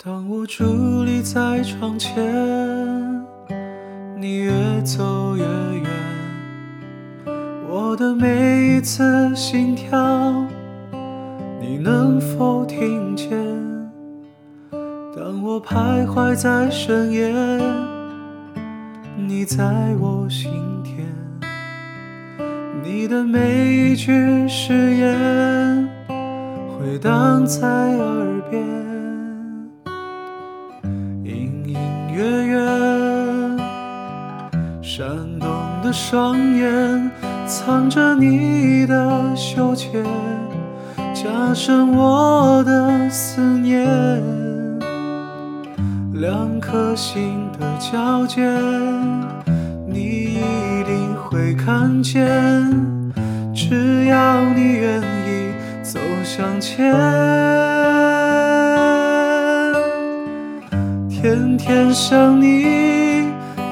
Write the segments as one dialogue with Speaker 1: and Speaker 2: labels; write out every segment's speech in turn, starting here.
Speaker 1: 当我伫立在窗前，你越走越远，我的每一次心跳，你能否听见？当我徘徊在深夜，你在我心田，你的每一句誓言回荡在耳边，闪动的双眼藏着你的羞怯，加深我的思念。两颗心的交界，你一定会看见。只要你愿意走向前，天天想你，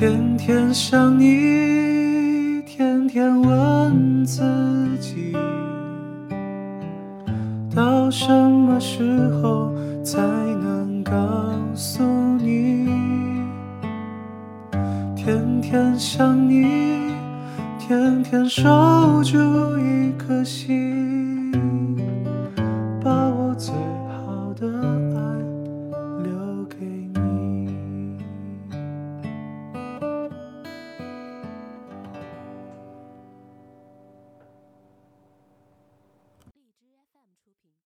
Speaker 1: 天天想你，天天问自己，到什么时候才能告诉你？天天想你，天天守住一颗心。